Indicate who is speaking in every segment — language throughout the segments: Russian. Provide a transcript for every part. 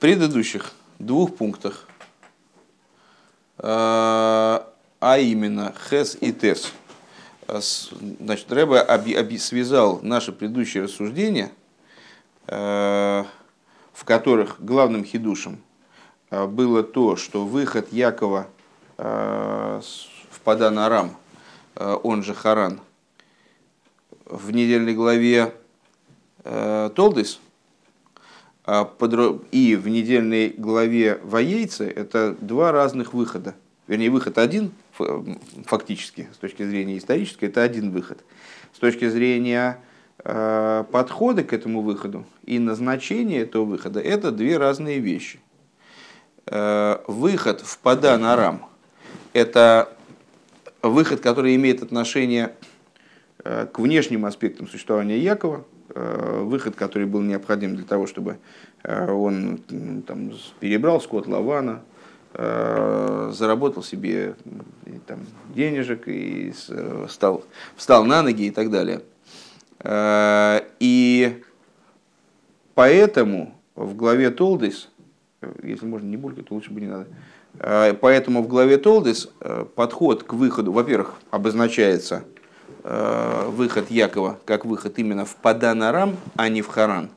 Speaker 1: предыдущих двух пунктах, а именно Хес и Тес, значит, Рэбе связал наши предыдущие рассуждения, в которых главным хидушем было то, что выход Якова в Падан Арам, он же Харан, в недельной главе Толдис – а и в недельной главе Воейцы это два разных выхода. Вернее, выход один, фактически, с точки зрения исторической, это один выход. С точки зрения э, подхода к этому выходу и назначения этого выхода, это две разные вещи. Э, выход в Падан Арам – это выход, который имеет отношение к внешним аспектам существования Якова – выход, который был необходим для того, чтобы э, он там, перебрал скот Лавана, э, заработал себе там, денежек и стал, встал на ноги и так далее. И поэтому в главе Толдис, если можно не булькать, то лучше бы не надо, поэтому в главе Толдис подход к выходу, во-первых, обозначается – Э, выход Якова как выход именно в Паданарам, а не в Харан.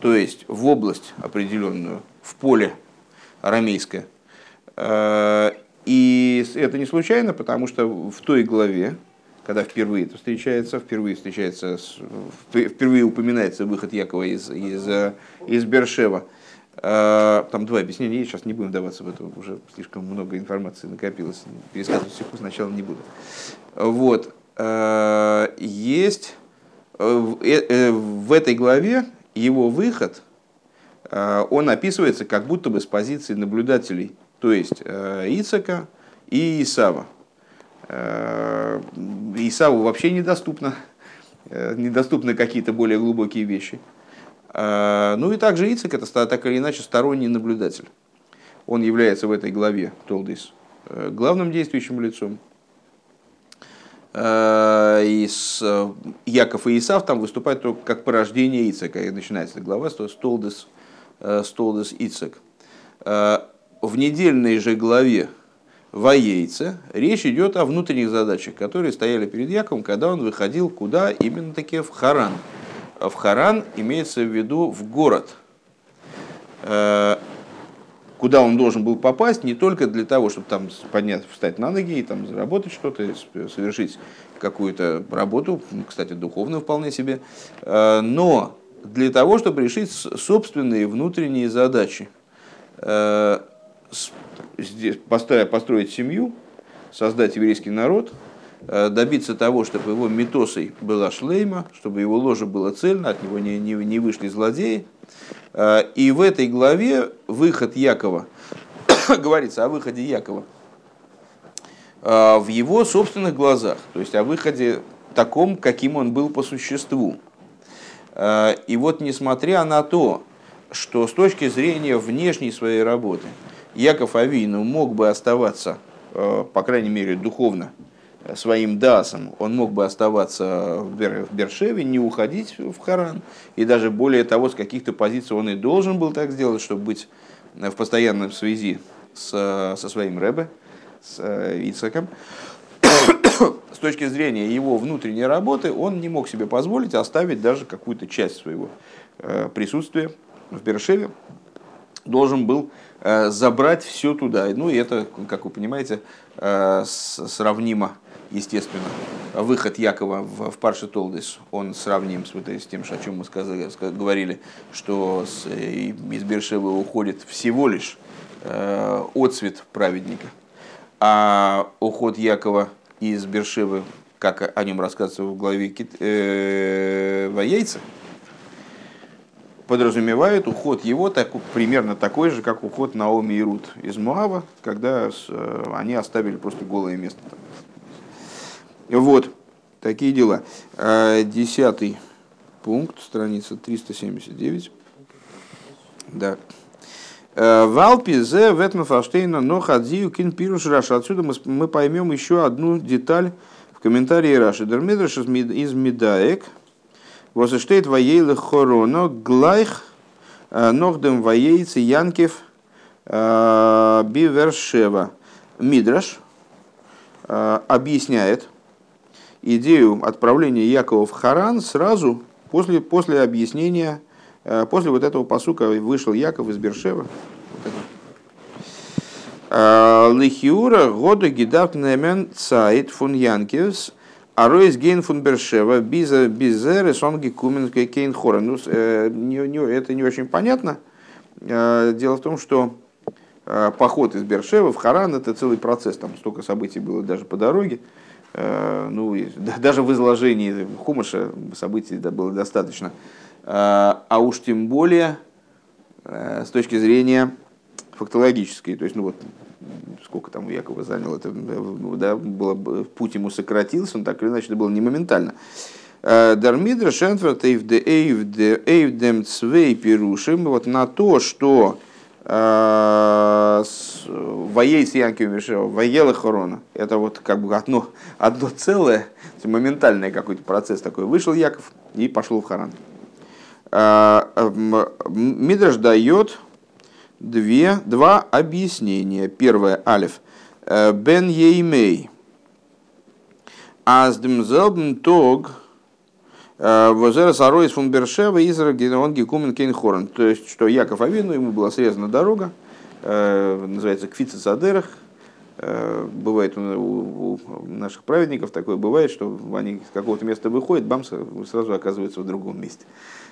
Speaker 1: То есть в область определенную, в поле арамейское. Э, и это не случайно, потому что в той главе, когда впервые это встречается, впервые встречается, впервые упоминается выход Якова из, из, из Бершева, э, там два объяснения есть, сейчас не будем вдаваться в это, уже слишком много информации накопилось, пересказывать всех сначала не буду. Вот. Э, есть э, э, в этой главе его выход, он описывается как будто бы с позиции наблюдателей, то есть Ицака и Исава. Исаву вообще недоступно, недоступны какие-то более глубокие вещи. Ну и также Ицак это так или иначе сторонний наблюдатель. Он является в этой главе Толдис главным действующим лицом, и с э, Яков и Исав там выступают только как порождение Ицека. И начинается эта глава Столдес, э, Столдес Ицек. В недельной же главе Воейце речь идет о внутренних задачах, которые стояли перед Яковом, когда он выходил куда? Именно таки в Харан. В Харан имеется в виду в город куда он должен был попасть, не только для того, чтобы там подняться, встать на ноги и там заработать что-то, совершить какую-то работу, кстати, духовную вполне себе, э, но для того, чтобы решить собственные внутренние задачи. Э, построить семью, создать еврейский народ, э, добиться того, чтобы его метосой была шлейма, чтобы его ложа было цельно, от него не, не, не вышли злодеи, и в этой главе выход Якова, говорится о выходе Якова э, в его собственных глазах, то есть о выходе таком, каким он был по существу. Э, и вот несмотря на то, что с точки зрения внешней своей работы Яков Авину мог бы оставаться, по крайней мере, духовно своим дасом, он мог бы оставаться в, Бер, в Бершеве, не уходить в Харан. И даже более того, с каких-то позиций он и должен был так сделать, чтобы быть в постоянной связи с, со своим Рэбе, с э, Ицаком. с точки зрения его внутренней работы, он не мог себе позволить оставить даже какую-то часть своего э, присутствия в Бершеве. Должен был э, забрать все туда. Ну и это, как вы понимаете, сравнимо естественно, выход Якова в, в Парше Толдис, он сравним с, вот, с тем, о чем мы сказали, говорили, что с, из Бершевы уходит всего лишь э, отцвет праведника. А уход Якова из Бершевы, как о нем рассказывается в главе э, Воейца, подразумевает уход его так, примерно такой же, как уход Наоми и Рут из Муава, когда с, э, они оставили просто голое место там, вот, такие дела. А, десятый пункт, страница 379. Да. Валпи зе ветма фаштейна но хадзию кин пируш раша. Отсюда мы, мы поймем еще одну деталь в комментарии Раши. Дермидраш из Медаек. Восештейт воейлы хорона глайх Нохдем воейцы Янкев Бивершева. Мидраш объясняет идею отправления Якова в Харан сразу после, после объяснения, после вот этого посука вышел Яков из Бершева. Лихиура года гидав немен цайт фун Янкевс – а Ройс Гейн фун Бершева, Биза Бизеры, Сонги Кумен Кейн Хора. Ну, э, это не очень понятно. Э, дело в том, что э, поход из Бершева в Харан это целый процесс. Там столько событий было даже по дороге. Ну, даже в изложении Хумаша событий было достаточно. А уж тем более с точки зрения фактологической. То есть, ну вот, сколько там Якова занял, это да, было, путь ему сократился, он так или иначе это было не моментально. Э, Дармидра Шенферт Эйвдем Цвей Пирушим, вот на то, что э, Воей с Янкием Вишева, Воела Хорона, это вот как бы одно, одно целое, моментальный какой-то процесс такой. Вышел Яков и пошел в Харан. Э, Мидраш дает две, два объяснения. Первое, алиф. Э, Бен еймей. Аздем зелбен тог. Э, Возера сарой из фунбершева изра он гекумен кейнхорн. То есть, что Яков Авину, ему была срезана дорога, э, называется Квица Задерах. Бывает у, наших праведников такое бывает, что они с какого-то места выходят, бамс, сразу оказываются в другом месте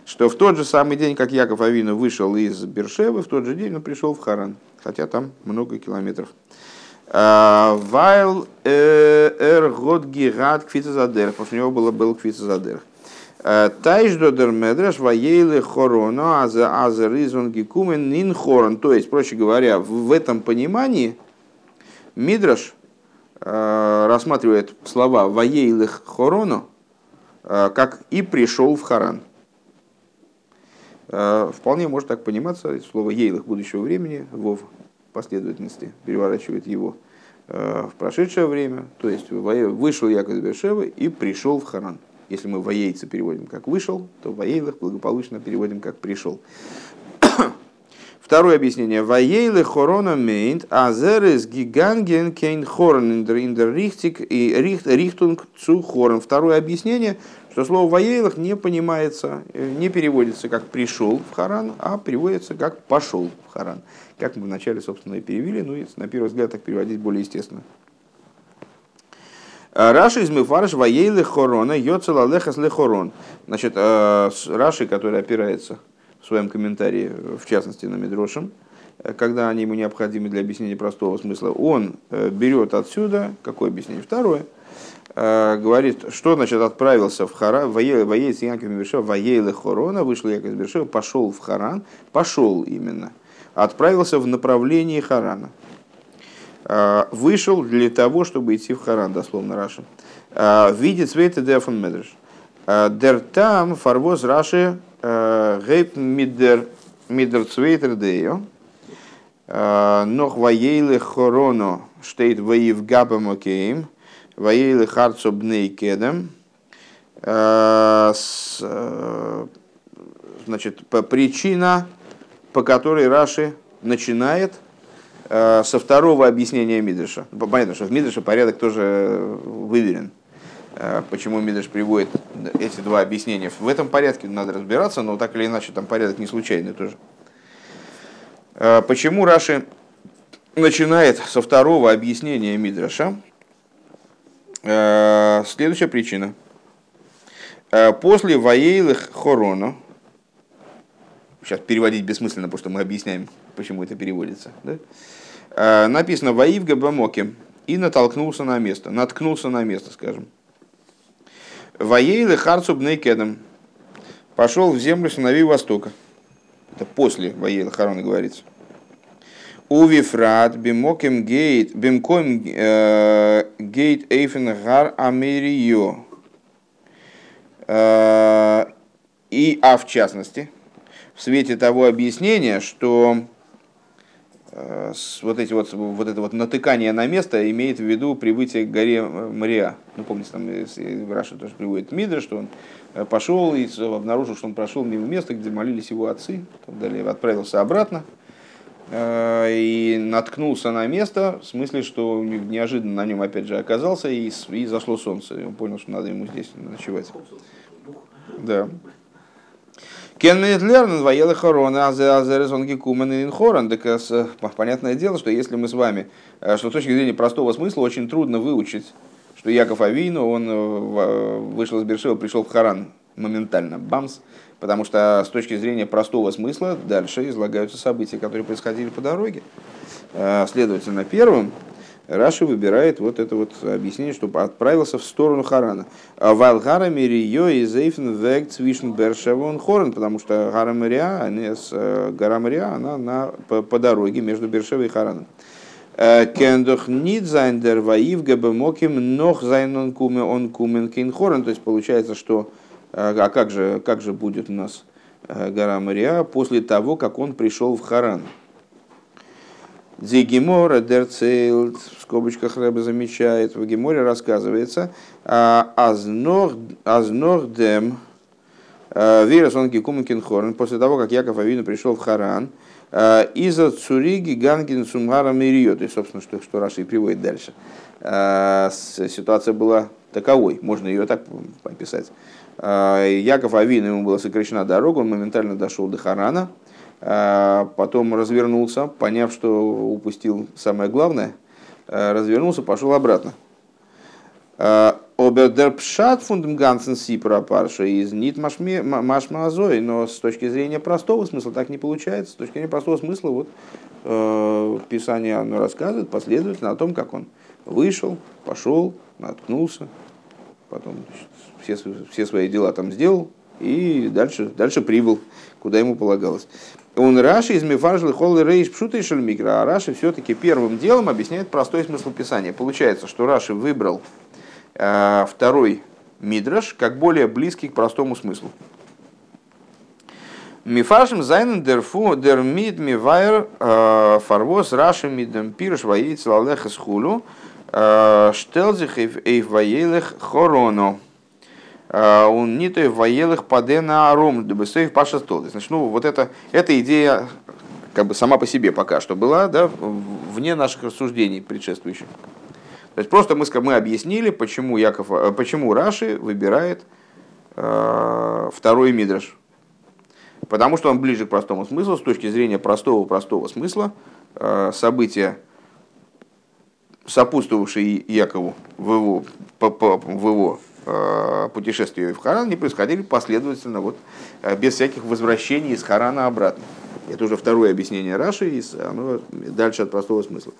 Speaker 1: что в тот же самый день, как Яков Авину вышел из Бершевы, в тот же день он пришел в Харан, хотя там много километров. А, Вайл э, эр год гигат квицезадер, потому что у него было, был квицезадер. А, Тайш додер медреш ваейлы хороно аза аза ризон гикумен нин хорон. То есть, проще говоря, в этом понимании Мидраш э, рассматривает слова ваейлых хороно э, как и пришел в Харан. Э, вполне может так пониматься слово «ейлых» будущего времени, вов последовательности переворачивает его в прошедшее время, то есть вышел Яков из Бершевы и пришел в Харан. Если мы воейца переводим как вышел, то воейлых благополучно переводим как пришел. Второе объяснение. Воейлы хорона мейнт азерес гиганген кейн хорн индер рихтик и рихтунг цу хорн. Второе объяснение, что слово «וילך» не понимается, э, не переводится как «пришел в Харан», а переводится как «пошел в Харан». Как мы вначале, собственно, и перевели, ну и на первый взгляд так переводить более естественно. Э, Раши איז מפרש וילך חרנה יצא ללכת חרן. Значит, э, Раши, который опирается в своем комментарии, в частности, на Медрошем, когда они ему необходимы для объяснения простого смысла, он берет отсюда, какое объяснение? Второе – Э, говорит, что значит отправился в Харан, воей с Янком Бершева, воей Хорона, вышел Яков Бершева, пошел в Харан, пошел именно, отправился в направлении Харана. Э, вышел для того, чтобы идти в Харан, дословно Раши. Э, видит свете дефон медреш. Дер там фарвоз Раши гейп мидер мидер цвейтер дею. Нох воейлы хороно штейт воив габам окейм. Ваейлы харцо бней кедем. Э, э, значит, причина, по которой Раши начинает э, со второго объяснения Мидриша. Понятно, что в Мидрише порядок тоже выверен. Почему Мидриш приводит эти два объяснения. В этом порядке надо разбираться, но так или иначе там порядок не случайный тоже. Почему Раши начинает со второго объяснения Мидраша, Э, следующая причина. Э, после воейлых хорона, сейчас переводить бессмысленно, потому что мы объясняем, почему это переводится. Да? Э, написано «Воив габамоке» и натолкнулся на место, наткнулся на место, скажем. Воейлы харцу бнейкедом пошел в землю сыновей Востока. Это после Воейла Харона говорится. Увифрат бимоким гейт бимком э, гейт эйфен гар америо. Э, и, а в частности, в свете того объяснения, что вот, эти вот, вот это вот натыкание на место имеет в виду прибытие к горе Мария. Ну, помните, там в Раше тоже приводит Мидра, что он пошел и обнаружил, что он прошел мимо места, где молились его отцы, далее отправился обратно и наткнулся на место, в смысле, что неожиданно на нем опять же оказался, и, и зашло солнце. И он понял, что надо ему здесь ночевать. Да. Кенменет лернен воелы хорона, азерезонги кумен и инхоран. Так э, понятное дело, что если мы с вами, э, что с точки зрения простого смысла очень трудно выучить, что Яков Авину, он э, вышел из Бершева, пришел в Харан моментально, бамс, потому что с точки зрения простого смысла дальше излагаются события, которые происходили по дороге. Следовательно, первым Раши выбирает вот это вот объяснение, что отправился в сторону Харана. Вайлгара Мирио и Зейфен Вег Цвишн Бершевон Хорен, потому что Гара Мирия, э, гора Мирия, она на, по, по дороге между Бершевой и Хараном. Э, Кендох нит зайндер ваив габемоким нох зайнон куме он кумен кейнхорен. То есть получается, что э, а как же, как же будет у нас гора Мария после того, как он пришел в Харан? Зигимора дерцейл, в скобочках Рэбе замечает, в Геморе рассказывается, «А, азнох дем, а, вирус он кикумкин после того, как Яков Авину пришел в Харан, а, из-за цуриги гангин сумара мирио, то есть, собственно, что, что Раши и приводит дальше. Ситуация была таковой, можно ее так описать. Яков Авин, ему была сокращена дорога, он моментально дошел до Харана, потом развернулся, поняв, что упустил самое главное, а, развернулся, пошел обратно. А, Обердерпшат фундам гансен си пропарша из нит машмазой, но с точки зрения простого смысла так не получается. С точки зрения простого смысла вот э, Писание оно рассказывает последовательно о том, как он вышел, пошел, наткнулся, потом значит, все, все свои дела там сделал и дальше, дальше прибыл, куда ему полагалось. Он Раши из Мефаржлы Холлы Рейш Пшута Шельмикра, а Раши все-таки первым делом объясняет простой смысл Писания. Получается, что Раши выбрал э, второй Мидраш как более близкий к простому смыслу. Мифашем зайнен дерфу дер мид мивайр э, фарвос раши мидем пирш ваейц лалех схулу э, штелзих эйв ваейлех хороно. Э, он не то воелых падена аром дебесоев паша столы. Значит, ну вот это, эта идея как бы сама по себе пока что была, да, вне наших рассуждений предшествующих. То есть просто мы, мы объяснили, почему, Яков, э, почему Раши выбирает э, второй мидраш. Потому что он ближе к простому смыслу, с точки зрения простого-простого смысла, э, события, сопутствовавшие Якову в его, по, по, в его путешествия в Харан, они происходили последовательно, вот, э, без всяких возвращений из Харана обратно. Это уже второе объяснение Раши, оно дальше от простого смысла.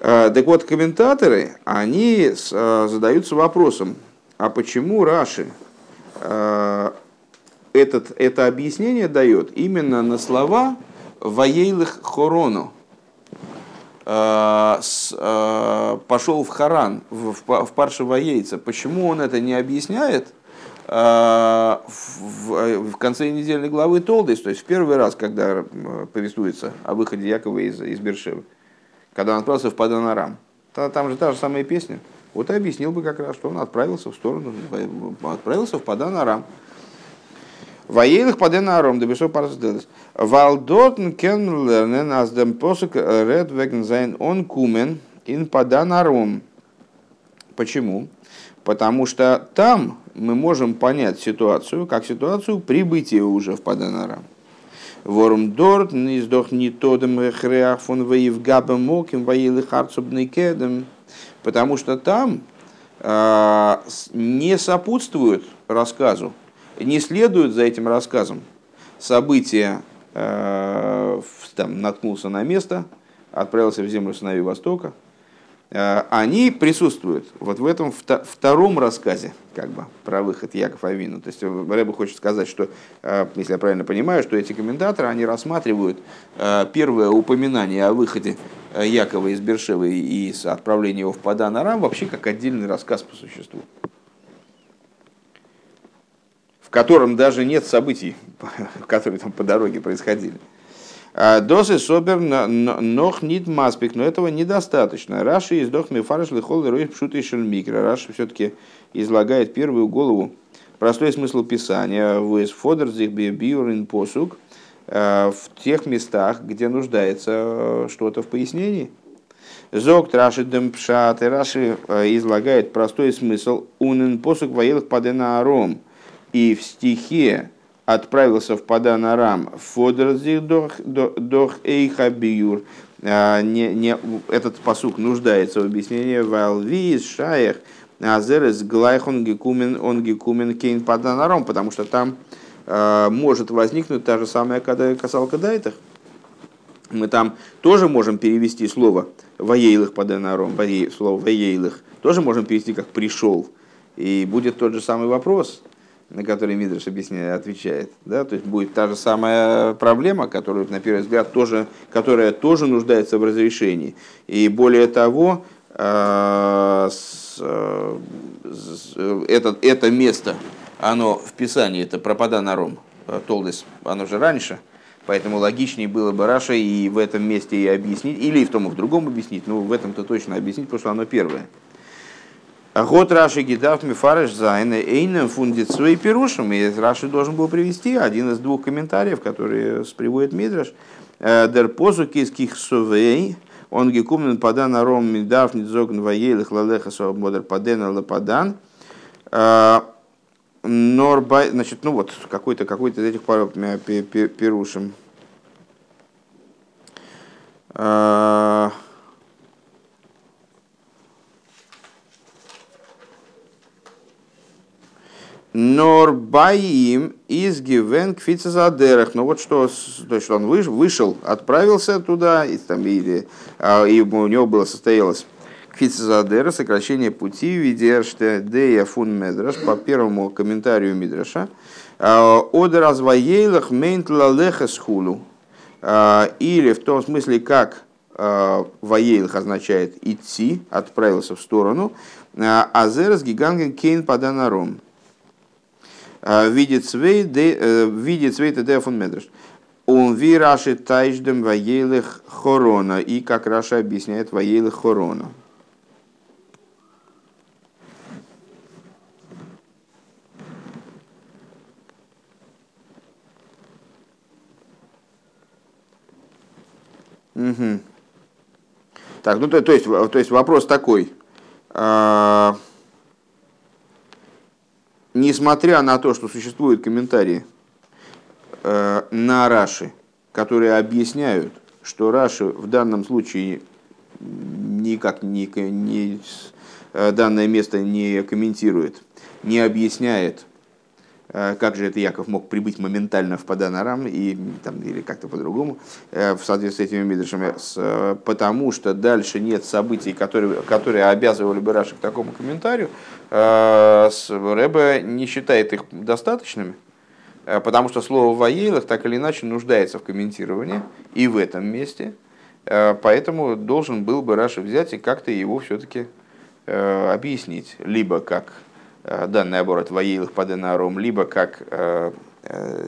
Speaker 1: Э, так вот, комментаторы, они задаются вопросом, а почему Раши этот, это объяснение дает именно на слова «воейлых хорону», Э, э, пошел в Харан, в, Паршево яйца. Почему он это не объясняет э, в, конце недельной главы Толдейс, то есть в первый раз, когда повествуется о выходе Якова из, из Бершевы, когда он отправился в Паданарам. Там же та же самая песня. Вот и объяснил бы как раз, что он отправился в сторону, отправился в Паданарам. Ваелых падена аром, да бешо парас делес. Валдотн кен лернен аз дем посок ред веген зайн он кумен ин падан аром. Почему? Потому что там мы можем понять ситуацию, как ситуацию прибытия уже в Паданарам. Ворум дорт издох не тодем хреах фон воев габем моким воелы харцубный кедем. Потому что там э, не сопутствуют рассказу не следуют за этим рассказом. События, э, там, наткнулся на место, отправился в землю сыновей Востока, э, они присутствуют вот в этом втором рассказе, как бы, про выход Яков Авину. То есть Рэба хочет сказать, что, э, если я правильно понимаю, что эти комментаторы, они рассматривают первое упоминание о выходе Якова из Бершевы и отправления его в Падан Арам вообще как отдельный рассказ по существу в котором даже нет событий, которые там по дороге происходили. А, Досы собер нох нит маспик, но этого недостаточно. Раши из дох мифарш лихол рой пшут и микро. Раши все-таки излагает первую голову простой смысл Писания, вес фодерзих биурин посук, в тех местах, где нуждается что-то в пояснении. Зог Раши Демпшат, и Раши излагает простой смысл унен посук воелых падена аром. И в стихе отправился в Падан Арам Фодерзих дох эйха биюр. Не, не, этот посук нуждается в объяснении Валвиз Шаях Азерес Глайхон Гекумен он Гекумен Кейн Падан Арам, потому что там э, может возникнуть та же самая касалка дайтах. Мы там тоже можем перевести слово «воейлых паденаром», слово «воейлых», тоже можем перевести как «пришел». И будет тот же самый вопрос на который Мидриш объясняет, отвечает. Да? То есть будет та же самая проблема, которую, на первый взгляд, тоже, которая тоже нуждается в разрешении. И более того, э, э, это, это место, оно в Писании, это пропада на ром, э, Толдес, оно же раньше, поэтому логичнее было бы Раша и в этом месте и объяснить, или и в том, и в другом объяснить, но в этом-то точно объяснить, потому что оно первое. Год Раши Гидав Мифареш Зайна Фундит Суэй Пирушем. И Раши должен был привести один из двух комментариев, которые приводит Мидраш. «Э, Дер позу киских сувей, он гекумен падан аром мидав нидзогн ваелих лалеха модер падена лападан. «Э, Норбай, значит, ну вот, какой-то какой из этих паров пирушем. Uh, Норбаим из Гивен Кфицезадерах. Ну вот что, то есть он вышел, отправился туда, и, там, и, а, и у него было состоялось Кфицезадера, сокращение пути, видерште дея фун медраш, по первому комментарию Мидраша. А, Од развоейлах мейнт лалеха схулу. А, или в том смысле, как воейлах означает идти, отправился в сторону. Азерас гиганген кейн паданаром свей видит свей ТД фон Медреш. Он ви раши тайждем воелых хорона. И как Раша объясняет воелых хорона. Угу. Так, ну то, то, есть, то есть вопрос такой. А, несмотря на то, что существуют комментарии э, на Раши, которые объясняют, что Раши в данном случае никак не, не, э, данное место не комментирует, не объясняет, как же это Яков мог прибыть моментально в Паданарам и, там, или как-то по-другому, в соответствии с этими мидршами, потому что дальше нет событий, которые, которые обязывали бы Раши к такому комментарию, Э, Рэбе не считает их достаточными, э, потому что слово «воейлах» так или иначе нуждается в комментировании и в этом месте, э, поэтому должен был бы Раша взять и как-то его все-таки объяснить, либо как данный оборот «воейлах» по денаром, либо как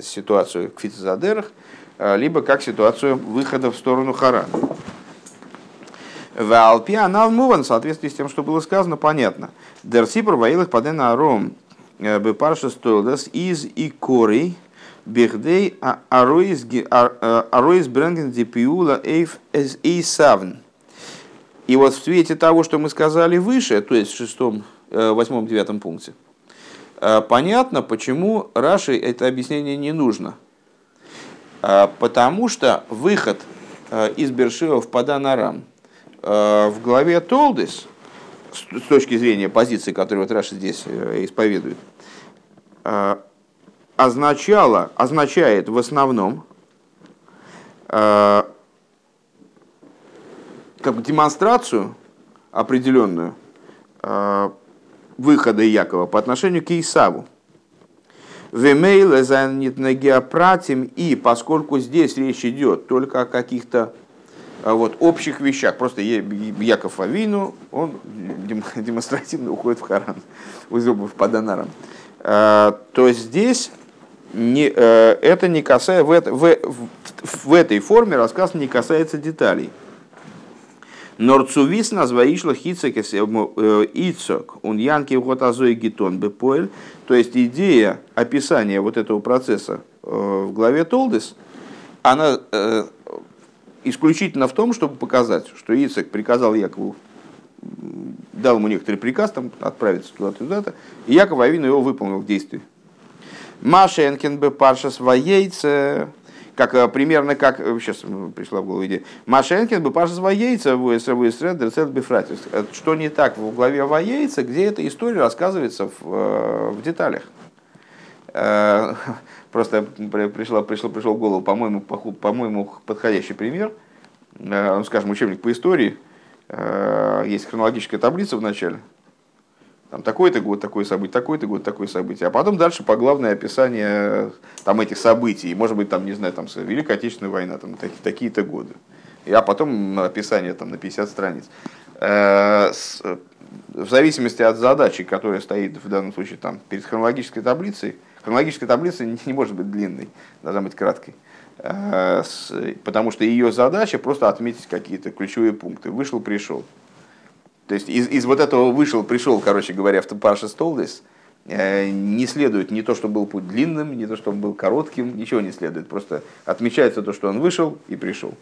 Speaker 1: ситуацию к фитозадерах, либо как ситуацию выхода в сторону Харана. В Алпи Аналмуван, в соответствии с тем, что было сказано, понятно. Дерсипр воилых паден аром э, бепарша столдас из икори бехдей ароис э, бренген дипиула эйф эйсавн. И вот в свете того, что мы сказали выше, то есть в шестом, э, восьмом, девятом пункте, понятно, почему Раши это объяснение не нужно. Потому что выход из Бершива в Паданарам в главе Толдис – с точки зрения позиции, которую вот Раша здесь э, исповедует, э, означало, означает в основном э, как бы демонстрацию определенную выхода Якова по отношению к Исаву. Вемейле занят на геопратим, и поскольку здесь речь идет только о каких-то а вот, общих вещах. Просто Яков Авину, он демонстративно уходит в Харан, в Паданарам. А, то здесь не, э, это не касается, в, в, в, в этой форме рассказ не касается деталей. Норцувис назваишла хицекес ицок, он янки готазой гитон бепоэль. То есть идея описания вот этого процесса в главе Толдес, она исключительно в том, чтобы показать, что Ицек приказал Якову, дал ему некоторый приказ там, отправиться туда-то, туда-то, и Яков Авину его выполнил в действии. Машенкин бы паршас яйца, как э, примерно как, сейчас э, пришла в голову идея, Машенкин бы паршас яйца в Бифратис. Э, что не так в главе Ваейца, где эта история рассказывается в, в деталях. Просто пришла, пришел, пришел в голову, по-моему, по-моему, подходящий пример. Ну, скажем, учебник по истории. Есть хронологическая таблица в начале. Там такой-то год, такое событие, такой-то год, такое событие. А потом дальше по главное описание там, этих событий. Может быть, там, не знаю, там, Великая Отечественная война, там, такие-то годы. А потом описание там, на 50 страниц. В зависимости от задачи, которая стоит в данном случае там, перед хронологической таблицей, Хронологическая таблица не может быть длинной, должна быть краткой. Э, потому что ее задача просто отметить какие-то ключевые пункты. Вышел, пришел. То есть из, из вот этого вышел, пришел, короче говоря, в Паша Столдес, э, не следует не то, что был путь длинным, не то, что он был коротким, ничего не следует. Просто отмечается то, что он вышел и пришел.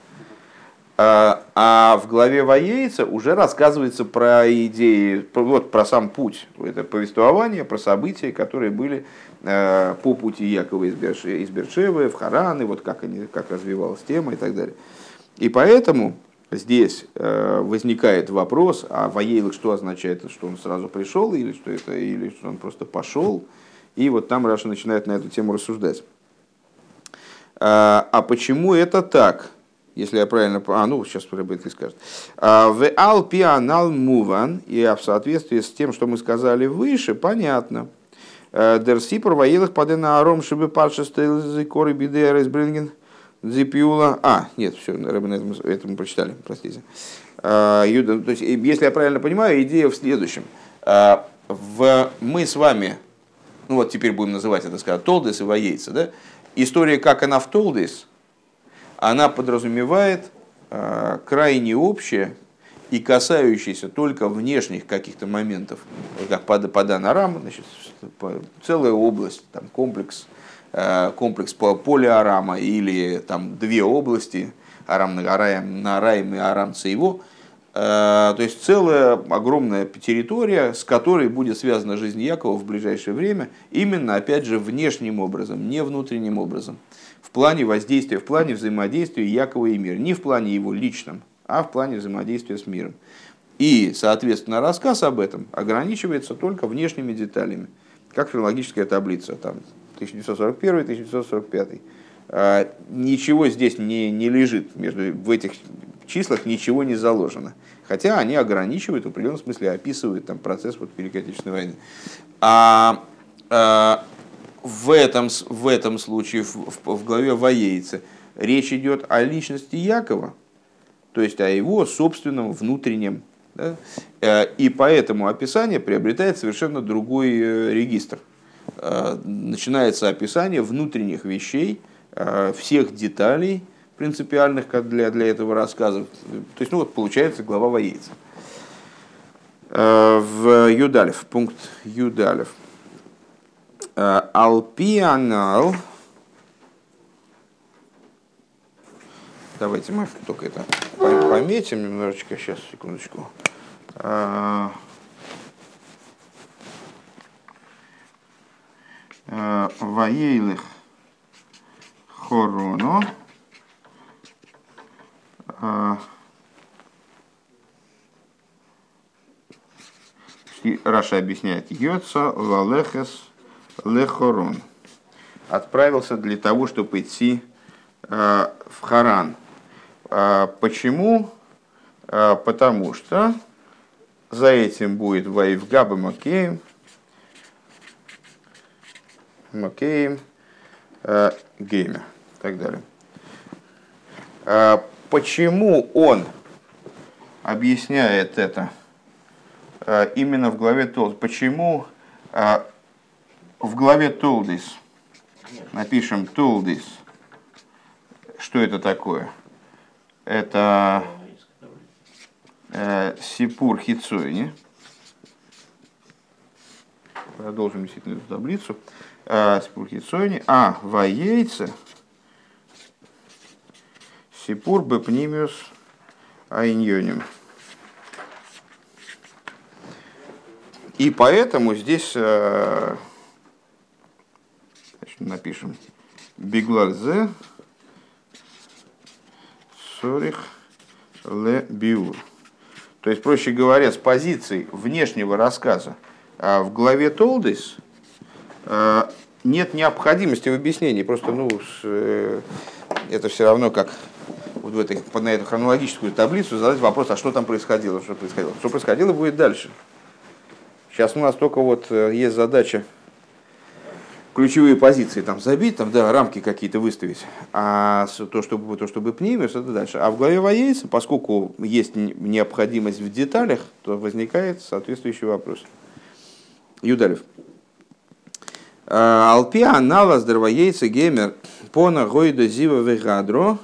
Speaker 1: А, а в главе Воейца уже рассказывается про идеи, вот про сам путь, это повествование, про события, которые были э, по пути Якова из, Бершевы, в Харан, и вот как, они, как развивалась тема и так далее. И поэтому здесь э, возникает вопрос, а Воейлых что означает, что он сразу пришел, или что, это, или что он просто пошел, и вот там Раша начинает на эту тему рассуждать. А почему это так? если я правильно... А, ну, сейчас Рэббет скажет. «А, в алпианал муван, и в соответствии с тем, что мы сказали выше, понятно. «Э, Дерси провоилых падена аром, чтобы парша стоил коры биде дзипиула. А, нет, все, Рэббет это мы прочитали, простите. «А, Юда, то есть, если я правильно понимаю, идея в следующем. «А, в, мы с вами, ну вот теперь будем называть это, сказать, Толдес и Воейца, да? История, как она в Толдес – она подразумевает э, крайне общее и касающееся только внешних каких-то моментов, как под, под Анарам, значит, целая область, там, комплекс, комплекс по поле Арама или там две области, Арам Нагараем, Нараем и Арам Цейво, э, то есть целая огромная территория, с которой будет связана жизнь Якова в ближайшее время, именно, опять же, внешним образом, не внутренним образом в плане воздействия, в плане взаимодействия Якова и мира. Не в плане его личном, а в плане взаимодействия с миром. И, соответственно, рассказ об этом ограничивается только внешними деталями, как филологическая таблица, там 1941-1945. А, ничего здесь не, не лежит, между, в этих числах ничего не заложено. Хотя они ограничивают, в определенном смысле описывают там, процесс вот, Великой Отечественной войны. А, а в этом, в этом случае, в, в, в главе Воейца, речь идет о личности Якова, то есть о его собственном внутреннем. Да? Э, и поэтому описание приобретает совершенно другой э, регистр. Э, начинается описание внутренних вещей, всех деталей принципиальных для, для этого рассказа. То есть, ну вот получается глава Воейца. В Юдалев, пункт Юдалев. Э, алпианал. Давайте мы только это пометим немножечко. Сейчас, секундочку. Э, э, Ваейлых хороно. Раша объясняет Йоца, Лалехес, Лехорон. Отправился для того, чтобы идти э, в Харан. Э, почему? Потому что за этим будет Ваивгаба Макеем, Макеем, Геймер и так далее. Почему он объясняет это именно в главе Тот? Почему в главе Толдис напишем Толдис. Что это такое? Это Сипур Хицойни. Продолжим действительно эту таблицу. Сипур Хицойни. А, Ваейце. Сипур Бепнимиус Айньоним. И поэтому здесь значит, напишем Бигларзе Сорих Ле Биур. То есть, проще говоря, с позиции внешнего рассказа а в главе Толдис а, нет необходимости в объяснении. Просто, ну, э, это все равно как вот в этой, на эту хронологическую таблицу задать вопрос, а что там происходило, что происходило. Что происходило будет дальше. Сейчас у нас только вот э, есть задача ключевые позиции там забить, там, да, рамки какие-то выставить, а то, чтобы, то, чтобы пнимиус, это дальше. А в главе воейца, поскольку есть необходимость в деталях, то возникает соответствующий вопрос. Юдалев. «А, Алпи анала здравоейца геймер пона гойда зива вегадро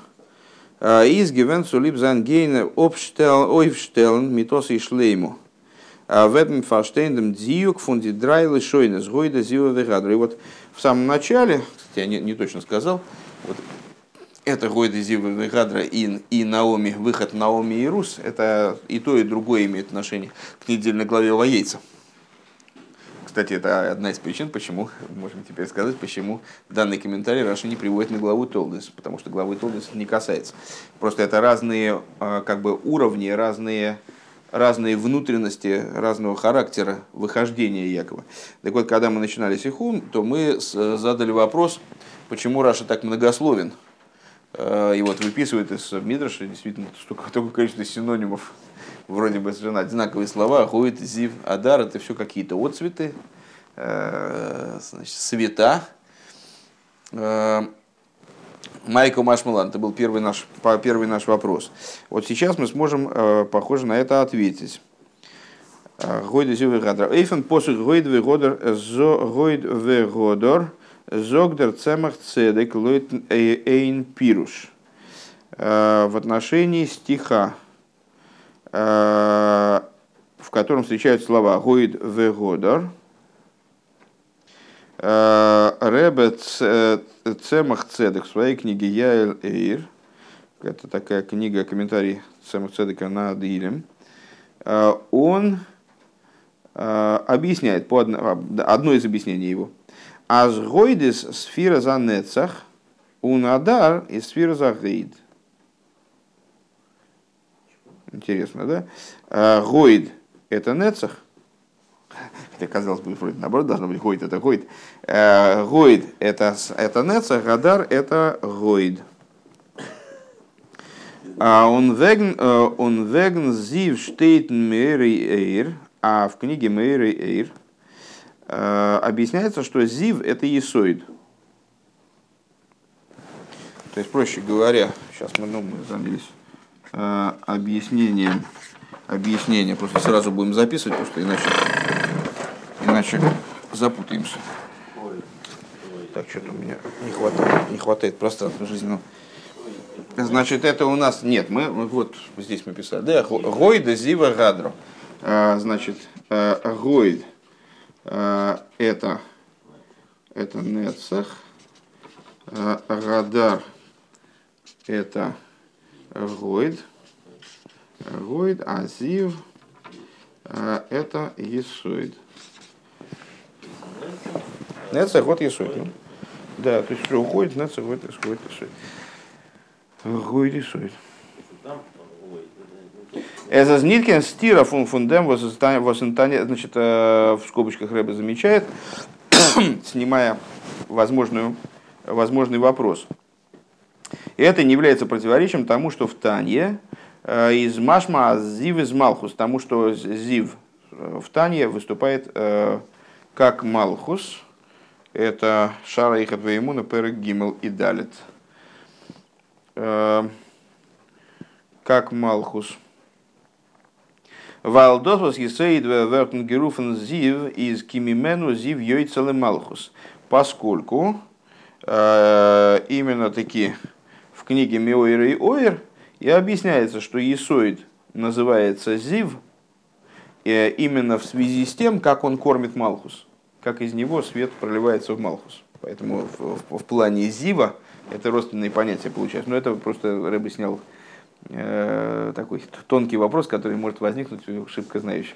Speaker 1: а, из гивен сулип зангейна обштелн митос и шлейму. А Вебм фаштейндем дзиюк фунди драйлы шойнес гойда зива вегадро. И вот в самом начале, кстати, я не, не точно сказал, вот это Гойда Зива Вегадра и, и Наоми, выход Наоми и Рус, это и то, и другое имеет отношение к недельной главе Лаейца. Кстати, это одна из причин, почему, можем теперь сказать, почему данный комментарий Раши не приводит на главу Толдес, потому что главы Толдес не касается. Просто это разные а, как бы, уровни, разные разные внутренности разного характера выхождения Якова. Так вот, когда мы начинали Сихун, то мы задали вопрос, почему Раша так многословен. Э, и вот выписывает из Мидраша действительно столько, такое количество синонимов, вроде бы совершенно одинаковые слова, ходит, зив, адар, это все какие-то отцветы, э, значит, света. Э, Майкл Машмалан, это был первый наш, первый наш вопрос. Вот сейчас мы сможем, э, похоже, на это ответить. Гойд гадра. Эйфен посуд гойд вегодер зо гойд вегодор зогдер цемах цедек лойт эйн пируш. В отношении стиха, в котором встречаются слова гойд вегодор, Ребе Цемах Цедек в своей книге Яэль Эйр, это такая книга, комментарий Цемах Цедека на Адилем, он объясняет, по одно, одно из объяснений его, Азгойдис сфера за нецах, унадар и сфера за гейд. Интересно, да? Гойд – это нецах, Хотя, казалось бы, вроде наоборот должно быть гойд, это гойд. Э, гойд это, это неца, гадар это гойд. А э, он веген зив штейтен мейри эйр, а в книге мейри эйр э, объясняется, что зив это есоид. То есть, проще говоря, сейчас мы, ну, мы занялись объяснением, объяснение, просто сразу будем записывать, потому что иначе иначе запутаемся. Так, что-то у меня не хватает, не хватает пространства жизненного. Значит, это у нас нет, мы вот здесь мы писали, да, Гойда Зива Гадро. А, значит, а, Гойд это это Нецах, Радар это Гойд, Гойд, Азив это Есоид. Нецах вот Есуй. Ну. Да, то есть что уходит, Нецах вот исходит Есуй. Гой рисует. Это Ниткин стира фун фундем значит, э, в скобочках Рэбе замечает, снимая возможную, возможный вопрос. Это не является противоречием тому, что в Танье э, из Машма Зив из Малхус, тому, что Зив э, в Танье выступает как Малхус, это Шара Ихат Веймуна, Перек Гимел и Далит. Э, как Малхус. Валдосвас Есейд Вертен Геруфен Зив из Кимимену Зив Йойцеле Малхус. Поскольку э, именно таки в книге Меойр и Ойр и объясняется, что Есоид называется Зив именно в связи с тем, как он кормит Малхус, как из него свет проливается в Малхус. Поэтому в, в, в плане Зива это родственные понятия получаются. Но это просто Рэбе снял э, такой тонкий вопрос, который может возникнуть у шибко знающих.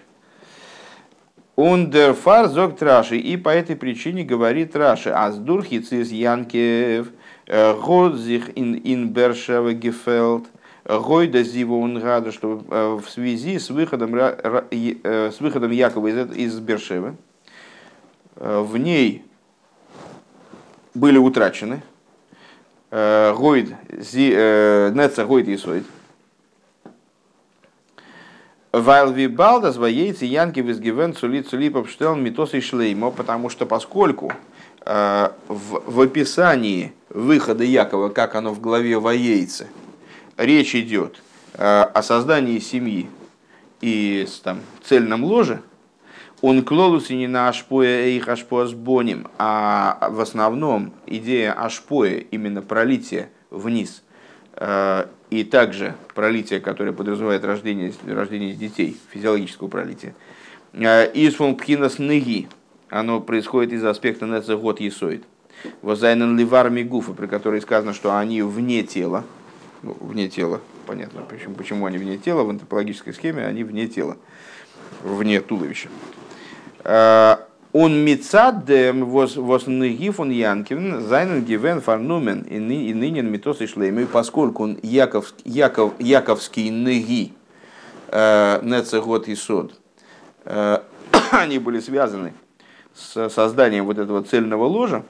Speaker 1: Ундерфар зог Траши. И по этой причине говорит Раши. Аздурхиц из Янкев, Годзих ин ин Бершева Гефелд, Гойда Зива Унгада, что э, в связи с выходом, э, с выходом Якова из, из Бершевы, в ней были утрачены Гойд, Неца Гойд и Сойд, Вайлви балдас воейцы янки визгивен цули цули попштел митос и шлеймо, потому что поскольку э, в, в описании выхода Якова, как оно в главе воейцы, речь идет э, о создании семьи и там, цельном ложе, он клолус и не на ашпоя их ашпоа с боним, а в основном идея ашпоя, именно пролитие вниз, э, и также пролитие, которое подразумевает рождение, рождение детей, физиологического пролития. А, из функхинас ныги, оно происходит из аспекта нецех год есоид. Возайнен ливар мигуфа, при которой сказано, что они вне тела, ну, вне тела, понятно, почему, почему они вне тела, в антропологической схеме они вне тела, вне туловища. А, он мицадем воз нагиф он янкивен зайнен гивен фарнумен и нынен митос и шлеймы, поскольку он Яков, Яков, Яковский ныги э, нецегот и сод, э, они были связаны с созданием вот этого цельного ложа,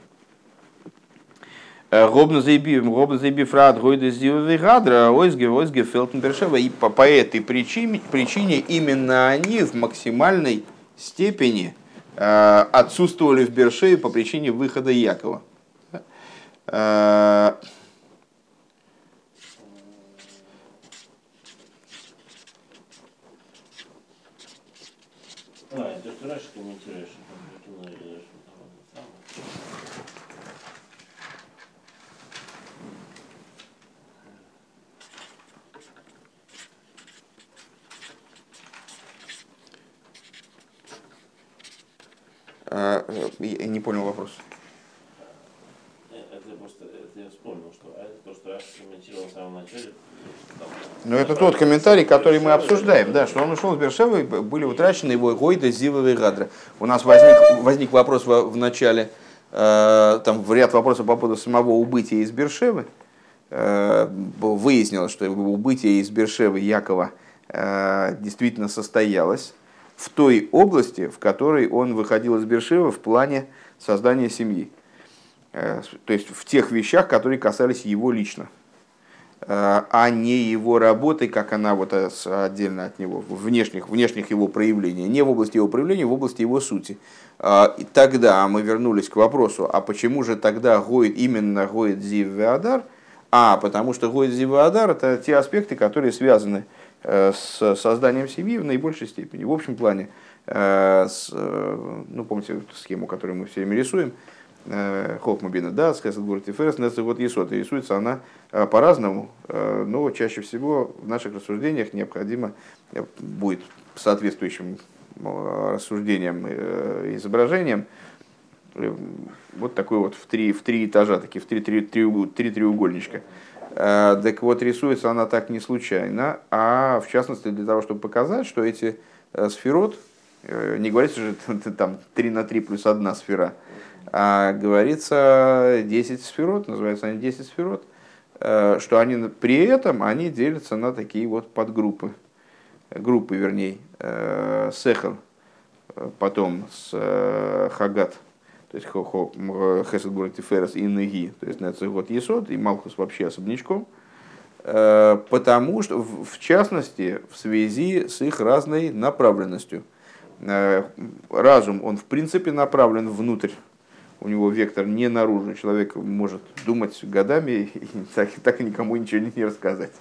Speaker 1: Робно заебив, робно заебив рад, гойда зивовый гадра, ойзге, ойзге, фелтенбершева. И по, по этой причине, причине именно они в максимальной степени Э, отсутствовали в Бершее по причине выхода Якова. Э, а, это ты. А, я не понял вопрос. Это просто, это я вспомнил, что а это то, что я комментировал в самом начале. Ну, это тот комментарий, который мы обсуждаем, да, что он ушел с Бершевы, были утрачены его Гойда, и Гадра. У нас возник, возник вопрос в, в начале, э, там в ряд вопросов по поводу самого убытия из Бершевы. Э, выяснилось, что убытие из Бершевы Якова э, действительно состоялось в той области, в которой он выходил из Бершева в плане создания семьи. Э, то есть в тех вещах, которые касались его лично, э, а не его работы, как она вот э, отдельно от него, внешних, внешних его проявлений, не в области его проявления, в области его сути. И тогда мы вернулись к вопросу, а почему же тогда гоит именно гоит Зив Веадар? А, потому что гоит Зив Веадар это те аспекты, которые связаны с с созданием семьи в наибольшей степени. В общем плане, э, с, э, ну, помните схему, которую мы все время рисуем, Хохмабина, да, с Хесед и Ферес, вот Есот. Рисуется она по-разному, но чаще всего в наших рассуждениях необходимо будет соответствующим рассуждением, изображением, вот такой вот в три, в три этажа, такие в три, три, три, три треугольничка. Э, так вот, рисуется она так не случайно, а в частности для того, чтобы показать, что эти э, сферот, э, не говорится же там 3 на 3 плюс 1 сфера, а говорится 10 сферот, называются они 10 сферот, что они при этом они делятся на такие вот подгруппы, группы вернее, сехал, потом с хагат, то есть Хесед Бурат Тиферес и Неги, то есть Нецегот Есот, и Малхус вообще особнячком, потому что, в частности, в связи с их разной направленностью. Э, разум, он в принципе направлен внутрь, у него вектор не наружу, человек может думать годами и так, так и никому ничего не рассказать.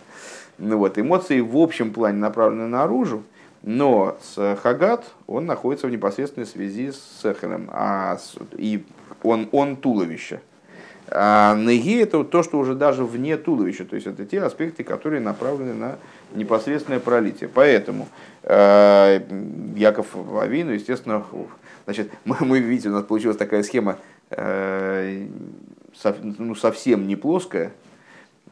Speaker 1: Ну вот, эмоции в общем плане направлены наружу, но с Хагат он находится в непосредственной связи с Сехером, а с, и он, он туловище. А неги это то, что уже даже вне туловища, то есть это те аспекты, которые направлены на непосредственное пролитие. Поэтому э, Яков Авину, естественно, значит, мы, мы видите, у нас получилась такая схема э, со, ну, совсем не плоская, э,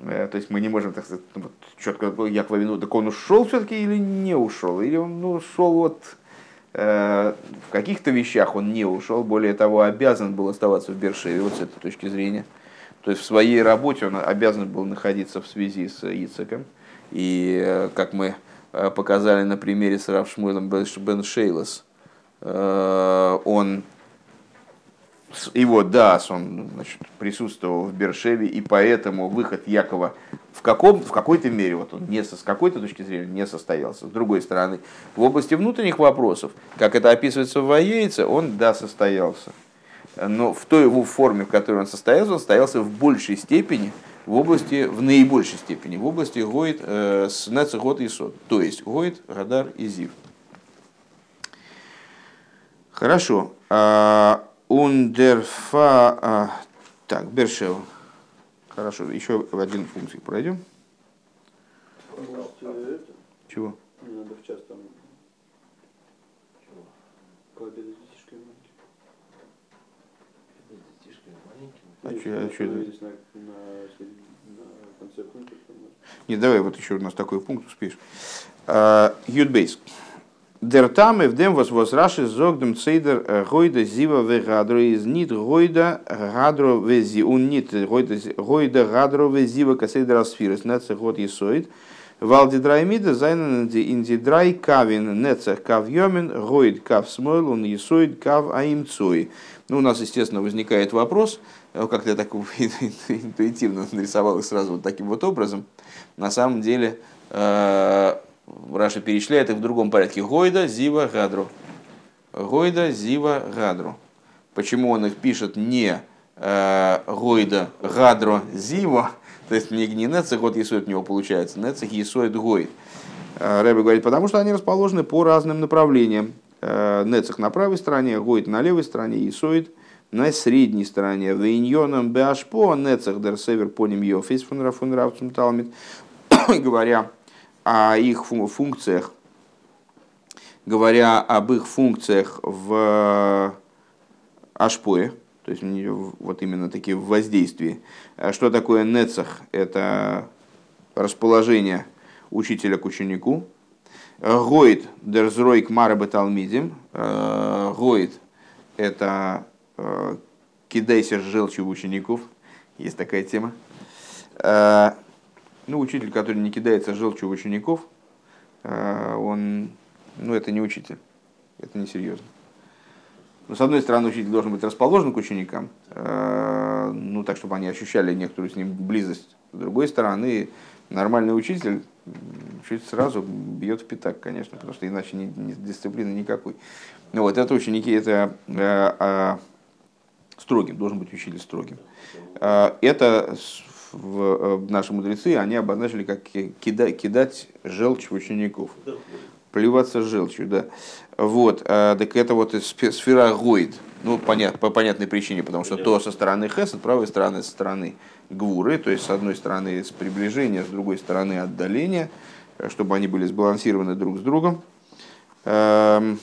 Speaker 1: то есть мы не можем, так сказать, ну, вот, четко Яков Авину, так он ушел все-таки или не ушел, или он ну, ушел вот Э, в каких-то вещах он не ушел, более того, обязан был оставаться в Бершеве, вот с этой точки зрения. То есть в своей работе он обязан был находиться в связи с Ицеком. И э, как мы э, показали на примере с Рав Шмуэлем Бен Шейлос, он его Дас, он значит, присутствовал в Бершеве, и поэтому выход Якова в, каком, в какой-то мере, вот он не со, с какой-то точки зрения не состоялся. С другой стороны, в области внутренних вопросов, как это описывается в Воейце, он, да, состоялся. Но в той его форме, в которой он состоялся, он состоялся в большей степени, в области, в наибольшей степени, в области Гоид э, с Нецехот и Сот, то есть Гоид, Радар и Зив. Хорошо. А, Ундерфа... А, так, Бершева. Хорошо, еще в один функцию пройдем. Чего?
Speaker 2: Не надо в час там. Пообедать
Speaker 1: А что, а что это? Не, давай вот еще у нас такой пункт успеешь. Юдбейс. Uh, Der Tame в dem was was rasch zog dem Zeder goide ziva we gadro is nit goide gadro we zi un nit goide goide gadro we ziva kaseder asfires net se got yesoid Вал ди драймида зайнен ди ин ди драй кавин нецех кав йомен гоид кав смойл он есоид кав аимцуй. Ну, у нас, естественно, возникает вопрос, как-то я так интуитивно нарисовал их сразу вот таким вот образом. На самом деле, Раша перечисляет их в другом порядке. Гойда, Зива, Гадру. Гойда, Зива, Гадру. Почему он их пишет не э, Гойда, Гадро, Зива, то есть не, не Нецех от Есоид у него получается, Нецех Есоид Гойд. Э, Рэбе говорит, потому что они расположены по разным направлениям. Э, Нецех на правой стороне, Гойд на левой стороне, Есоид на средней стороне. Вейньоном Беашпо, Нецех дер Север по ним Йофис фун Рафун Талмит. Говоря о их функциях, говоря об их функциях в Ашпое, то есть вот именно такие в воздействии. Что такое нецах? Это расположение учителя к ученику. Гоид дерзройк марабе талмидим. Гоид – это э, кидайся с желчью учеников. Есть такая тема. Ну, учитель, который не кидается желчью учеников, э, он, ну, это не учитель, это несерьезно. Но, с одной стороны, учитель должен быть расположен к ученикам, э, ну, так, чтобы они ощущали некоторую с ним близость. С другой стороны, нормальный учитель чуть сразу бьет в пятак, конечно, потому что иначе не, не, дисциплины никакой. Ну вот, это ученики, это э, э, строгим, должен быть учитель строгим. Э, это Э, в, наши мудрецы, они обозначили как кидать, кидать желчь в учеников. Плеваться желчью, да. Вот, а, так это вот сфера гоид. Ну, понят, по понятной причине, потому что то со стороны хес, с правой стороны со стороны гвуры, то есть с одной стороны с приближения, с другой стороны отдаления, э, чтобы они были сбалансированы друг с другом. Эм,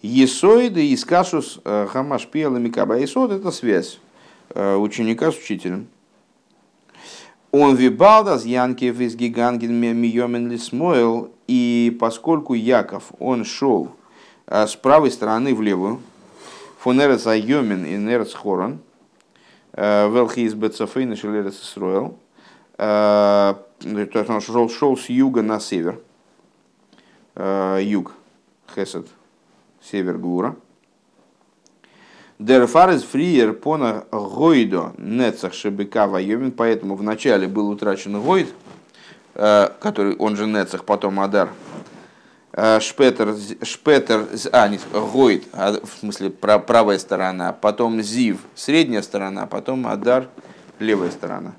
Speaker 1: есоиды и скашус хамаш пиала микаба. Есод это связь ученика с учителем. Он вибалдас Янкев из Гиганген Миомен Лисмойл, и поскольку Яков, он шел э, с правой стороны в левую, фонерец Айомен и нерец Хорон, э, велхи из Бецафейна Шелерец Исроэл, э, то есть он шел, шел с юга на север, юг, Хесед, север Гура, Дерфарес фриер пона гойдо нецах шебека вайомин, поэтому вначале был утрачен гойд, э, который, он же нецах, потом адар, э, Шпетер, шпетер, а, нет, гойд, а, в смысле правая сторона, потом зив, средняя сторона, потом адар, левая сторона.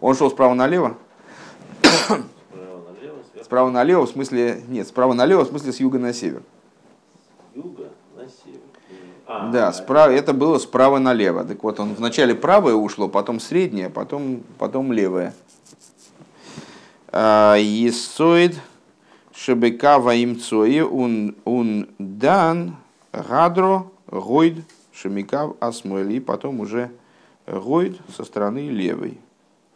Speaker 1: Он шел справа налево? Справа налево, в смысле, нет, справа налево, в смысле с юга на север.
Speaker 2: Юга?
Speaker 3: А,
Speaker 1: Да, справа, это было справа налево. Так вот, он вначале правое ушло, потом среднее, потом, потом левое. А, Есоид шебека ваимцои ун, ун дан гадро гойд шемикав асмуэли, потом уже гойд со стороны левой.